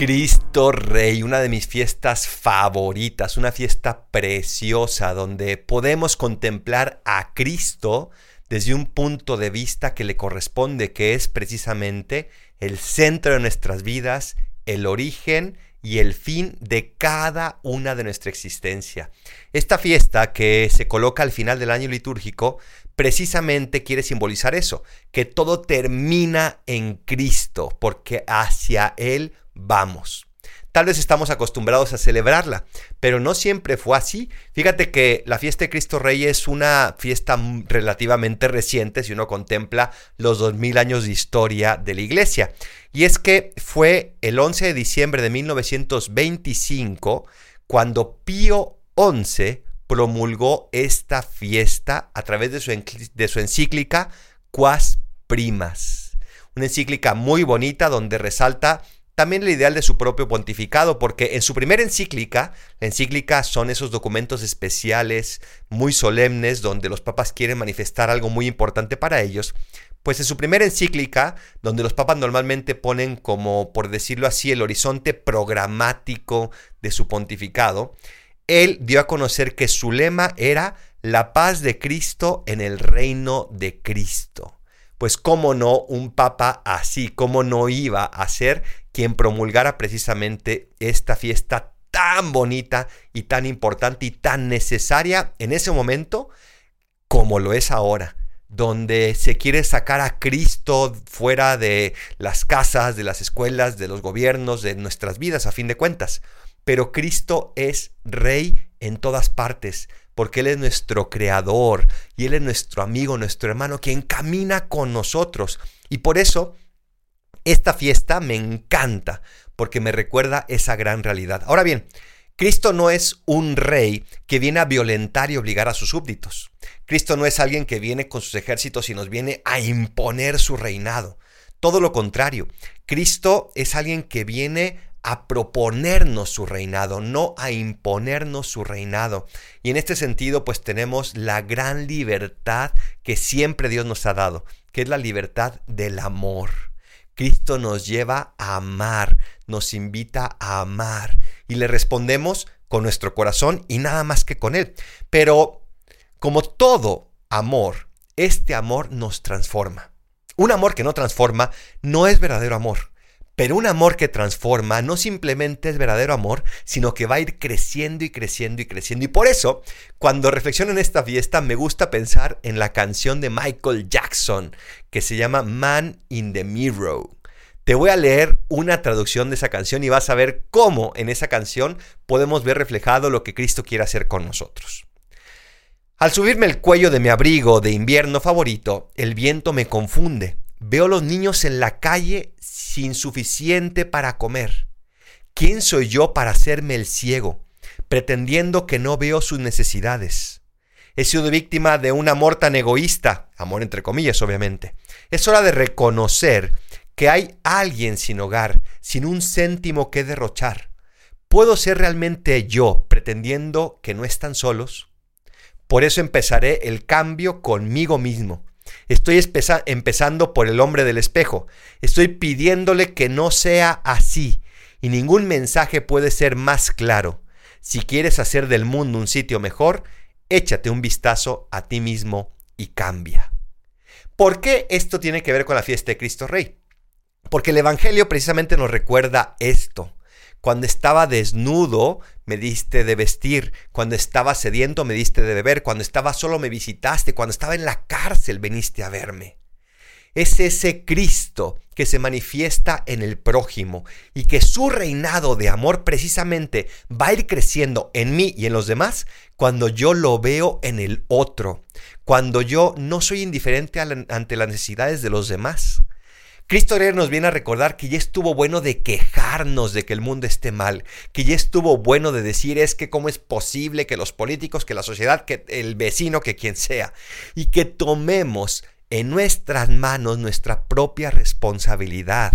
Cristo Rey, una de mis fiestas favoritas, una fiesta preciosa donde podemos contemplar a Cristo desde un punto de vista que le corresponde, que es precisamente el centro de nuestras vidas, el origen y el fin de cada una de nuestra existencia. Esta fiesta que se coloca al final del año litúrgico precisamente quiere simbolizar eso, que todo termina en Cristo, porque hacia Él vamos. Tal vez estamos acostumbrados a celebrarla, pero no siempre fue así. Fíjate que la fiesta de Cristo Rey es una fiesta relativamente reciente si uno contempla los 2000 años de historia de la iglesia. Y es que fue el 11 de diciembre de 1925 cuando Pío XI promulgó esta fiesta a través de su, de su encíclica Quas Primas. Una encíclica muy bonita donde resalta también el ideal de su propio pontificado, porque en su primera encíclica, la encíclica son esos documentos especiales, muy solemnes, donde los papas quieren manifestar algo muy importante para ellos, pues en su primera encíclica, donde los papas normalmente ponen como, por decirlo así, el horizonte programático de su pontificado, él dio a conocer que su lema era la paz de Cristo en el reino de Cristo pues cómo no un papa así, cómo no iba a ser quien promulgara precisamente esta fiesta tan bonita y tan importante y tan necesaria en ese momento como lo es ahora, donde se quiere sacar a Cristo fuera de las casas, de las escuelas, de los gobiernos, de nuestras vidas a fin de cuentas. Pero Cristo es rey en todas partes, porque Él es nuestro creador y Él es nuestro amigo, nuestro hermano, quien camina con nosotros. Y por eso esta fiesta me encanta, porque me recuerda esa gran realidad. Ahora bien, Cristo no es un rey que viene a violentar y obligar a sus súbditos. Cristo no es alguien que viene con sus ejércitos y nos viene a imponer su reinado. Todo lo contrario, Cristo es alguien que viene a proponernos su reinado, no a imponernos su reinado. Y en este sentido, pues tenemos la gran libertad que siempre Dios nos ha dado, que es la libertad del amor. Cristo nos lleva a amar, nos invita a amar y le respondemos con nuestro corazón y nada más que con él. Pero como todo amor, este amor nos transforma. Un amor que no transforma no es verdadero amor. Pero un amor que transforma no simplemente es verdadero amor, sino que va a ir creciendo y creciendo y creciendo. Y por eso, cuando reflexiono en esta fiesta, me gusta pensar en la canción de Michael Jackson, que se llama Man in the Mirror. Te voy a leer una traducción de esa canción y vas a ver cómo en esa canción podemos ver reflejado lo que Cristo quiere hacer con nosotros. Al subirme el cuello de mi abrigo de invierno favorito, el viento me confunde Veo los niños en la calle sin suficiente para comer. ¿Quién soy yo para hacerme el ciego, pretendiendo que no veo sus necesidades? He sido víctima de un amor tan egoísta, amor entre comillas obviamente. Es hora de reconocer que hay alguien sin hogar, sin un céntimo que derrochar. ¿Puedo ser realmente yo pretendiendo que no están solos? Por eso empezaré el cambio conmigo mismo Estoy empezando por el hombre del espejo. Estoy pidiéndole que no sea así. Y ningún mensaje puede ser más claro. Si quieres hacer del mundo un sitio mejor, échate un vistazo a ti mismo y cambia. ¿Por qué esto tiene que ver con la fiesta de Cristo Rey? Porque el Evangelio precisamente nos recuerda esto. Cuando estaba desnudo, me diste de vestir. Cuando estaba sediento, me diste de beber. Cuando estaba solo, me visitaste. Cuando estaba en la cárcel, viniste a verme. Es ese Cristo que se manifiesta en el prójimo y que su reinado de amor precisamente va a ir creciendo en mí y en los demás cuando yo lo veo en el otro, cuando yo no soy indiferente ante las necesidades de los demás. Cristo Rey nos viene a recordar que ya estuvo bueno de quejarnos de que el mundo esté mal, que ya estuvo bueno de decir es que cómo es posible que los políticos, que la sociedad, que el vecino, que quien sea, y que tomemos en nuestras manos nuestra propia responsabilidad.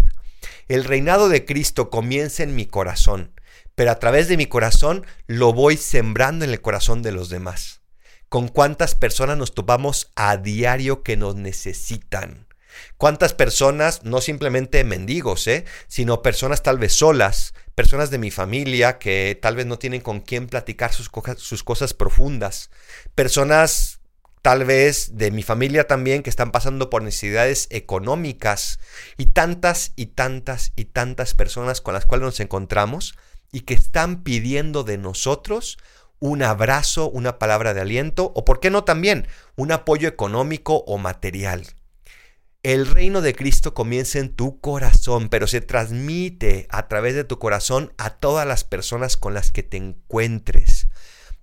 El reinado de Cristo comienza en mi corazón, pero a través de mi corazón lo voy sembrando en el corazón de los demás. ¿Con cuántas personas nos topamos a diario que nos necesitan? ¿Cuántas personas, no simplemente mendigos, eh, sino personas tal vez solas, personas de mi familia que tal vez no tienen con quién platicar sus, sus cosas profundas, personas tal vez de mi familia también que están pasando por necesidades económicas y tantas y tantas y tantas personas con las cuales nos encontramos y que están pidiendo de nosotros un abrazo, una palabra de aliento o, por qué no también, un apoyo económico o material. El reino de Cristo comienza en tu corazón, pero se transmite a través de tu corazón a todas las personas con las que te encuentres.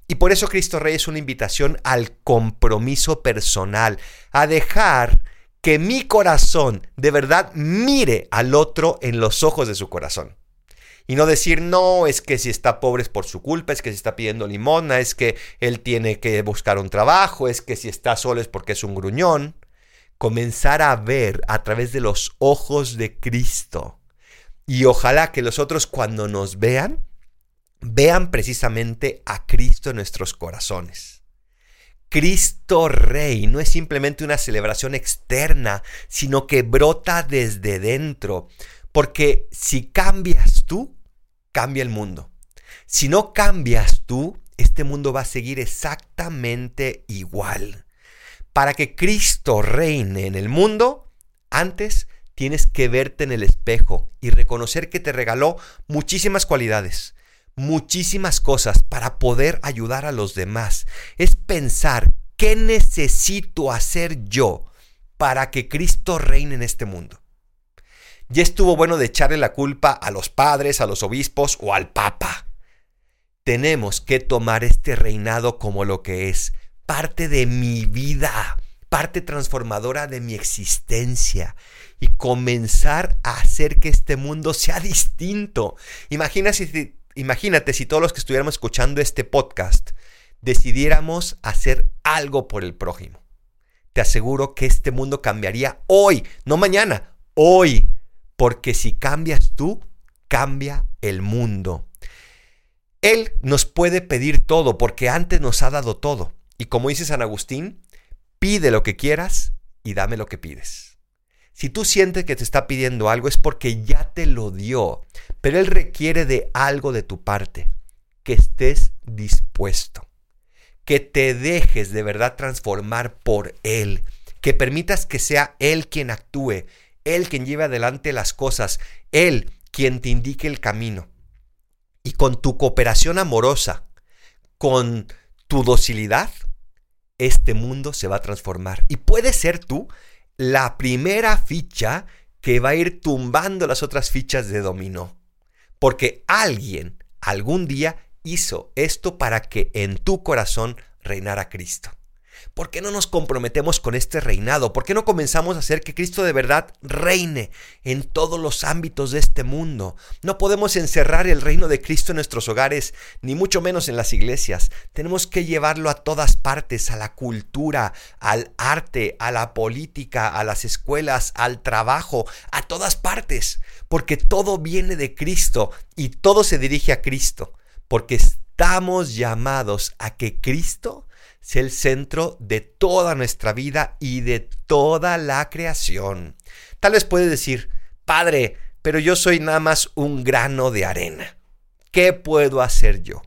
Y por eso Cristo Rey es una invitación al compromiso personal, a dejar que mi corazón de verdad mire al otro en los ojos de su corazón. Y no decir, no, es que si está pobre es por su culpa, es que si está pidiendo limona, es que él tiene que buscar un trabajo, es que si está solo es porque es un gruñón. Comenzar a ver a través de los ojos de Cristo. Y ojalá que los otros cuando nos vean, vean precisamente a Cristo en nuestros corazones. Cristo Rey no es simplemente una celebración externa, sino que brota desde dentro. Porque si cambias tú, cambia el mundo. Si no cambias tú, este mundo va a seguir exactamente igual. Para que Cristo reine en el mundo, antes tienes que verte en el espejo y reconocer que te regaló muchísimas cualidades, muchísimas cosas para poder ayudar a los demás. Es pensar, ¿qué necesito hacer yo para que Cristo reine en este mundo? Ya estuvo bueno de echarle la culpa a los padres, a los obispos o al papa. Tenemos que tomar este reinado como lo que es, parte de mi vida, parte transformadora de mi existencia y comenzar a hacer que este mundo sea distinto. Imagina si, imagínate si todos los que estuviéramos escuchando este podcast decidiéramos hacer algo por el prójimo. Te aseguro que este mundo cambiaría hoy, no mañana, hoy porque si cambias tú, cambia el mundo. Él nos puede pedir todo porque antes nos ha dado todo. Y como dice San Agustín, pide lo que quieras y dame lo que pides. Si tú sientes que te está pidiendo algo es porque ya te lo dio, pero Él requiere de algo de tu parte, que estés dispuesto, que te dejes de verdad transformar por Él, que permitas que sea Él quien actúe él quien lleve adelante las cosas, Él quien te indique el camino. Y con tu cooperación amorosa, con tu docilidad, este mundo se va a transformar. Y puede ser tú la primera ficha que va a ir tumbando las otras fichas de dominó. Porque alguien algún día hizo esto para que en tu corazón reinara Cristo. ¿Por qué no nos comprometemos con este reinado? ¿Por qué no comenzamos a hacer que Cristo de verdad reine en todos los ámbitos de este mundo? No podemos encerrar el reino de Cristo en nuestros hogares, ni mucho menos en las iglesias. Tenemos que llevarlo a todas partes, a la cultura, al arte, a la política, a las escuelas, al trabajo, a todas partes, porque todo viene de Cristo y todo se dirige a Cristo, porque estamos llamados a que Cristo sea el centro de toda nuestra vida y de toda la creación. Tal vez puedes decir, Padre, pero yo soy nada más un grano de arena. ¿Qué puedo hacer yo?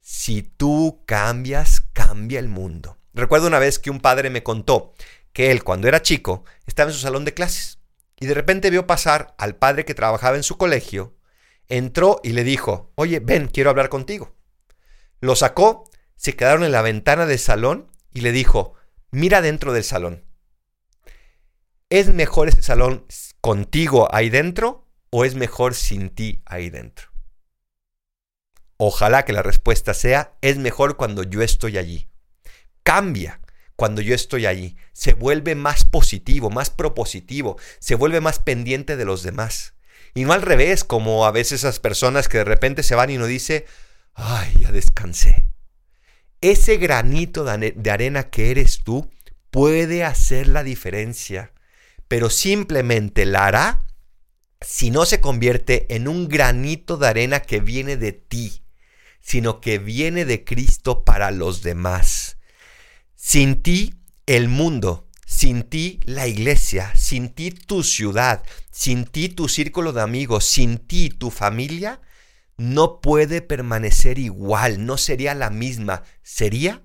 Si tú cambias, cambia el mundo. Recuerdo una vez que un padre me contó que él, cuando era chico, estaba en su salón de clases y de repente vio pasar al padre que trabajaba en su colegio, entró y le dijo, oye, ven, quiero hablar contigo. Lo sacó se quedaron en la ventana del salón y le dijo, mira dentro del salón. ¿Es mejor ese salón contigo ahí dentro o es mejor sin ti ahí dentro? Ojalá que la respuesta sea, es mejor cuando yo estoy allí. Cambia. cuando yo estoy ahí. Se vuelve más positivo, más propositivo, se vuelve más pendiente de los demás. Y no al revés, como a veces esas personas que de repente se van y uno dice, ay, ya descansé. Ese granito de arena que eres tú puede hacer la diferencia, pero simplemente la hará si no se convierte en un granito de arena que viene de ti, sino que viene de Cristo para los demás. Sin ti, el mundo, sin ti, la iglesia, sin ti, tu ciudad, sin ti, tu círculo de amigos, sin ti, tu familia, no puede permanecer igual, no sería la misma, sería,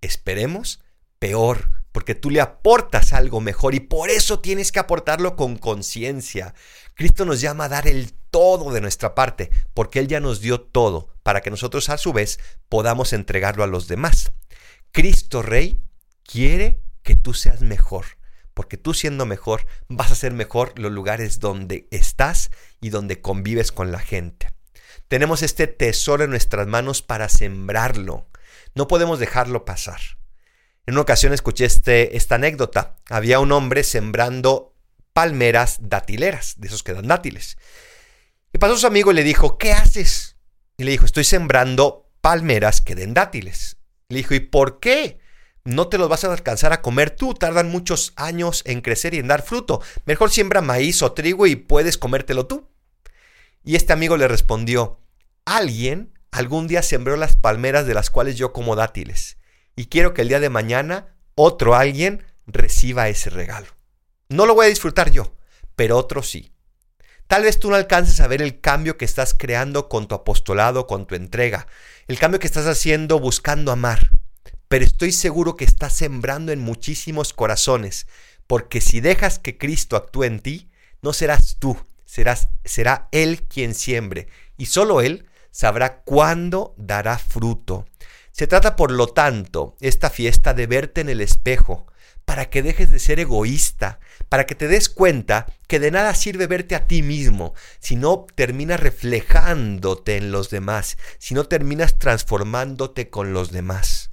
esperemos, peor, porque tú le aportas algo mejor y por eso tienes que aportarlo con conciencia. Cristo nos llama a dar el todo de nuestra parte, porque Él ya nos dio todo, para que nosotros a su vez podamos entregarlo a los demás. Cristo Rey quiere que tú seas mejor, porque tú siendo mejor vas a ser mejor los lugares donde estás y donde convives con la gente. Tenemos este tesoro en nuestras manos para sembrarlo. No podemos dejarlo pasar. En una ocasión escuché este, esta anécdota. Había un hombre sembrando palmeras datileras, de esos que dan dátiles. Y pasó su amigo y le dijo, ¿qué haces? Y le dijo, estoy sembrando palmeras que den dátiles. Le dijo, ¿y por qué? No te los vas a alcanzar a comer tú, tardan muchos años en crecer y en dar fruto. Mejor siembra maíz o trigo y puedes comértelo tú. Y este amigo le respondió, alguien algún día sembró las palmeras de las cuales yo como dátiles. Y quiero que el día de mañana otro alguien reciba ese regalo. No lo voy a disfrutar yo, pero otro sí. Tal vez tú no alcances a ver el cambio que estás creando con tu apostolado, con tu entrega, el cambio que estás haciendo buscando amar, pero estoy seguro que estás sembrando en muchísimos corazones, porque si dejas que Cristo actúe en ti, no serás tú, será Él quien siembre, y solo Él sabrá cuándo dará fruto. Se trata, por lo tanto, esta fiesta de verte en el espejo, para que dejes de ser egoísta, para que te des cuenta que de nada sirve verte a ti mismo, si no terminas reflejándote en los demás, si no terminas transformándote con los demás.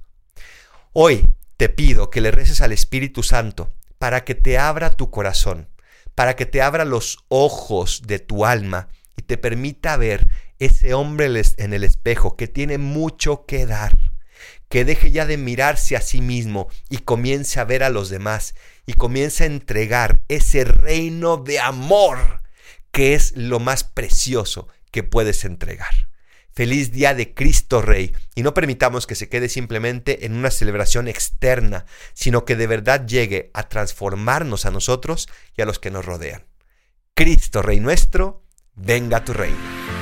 Hoy te pido que le reces al Espíritu Santo para que te abra tu corazón, para que te abra los ojos de tu alma y te permita ver ese hombre en el espejo que tiene mucho que dar que deje ya de mirarse a sí mismo y comience a ver a los demás y comience a entregar ese reino de amor que es lo más precioso que puedes entregar. Feliz día de Cristo Rey y no permitamos que se quede simplemente en una celebración externa, sino que de verdad llegue a transformarnos a nosotros y a los que nos rodean. Cristo Rey nuestro, venga tu reino.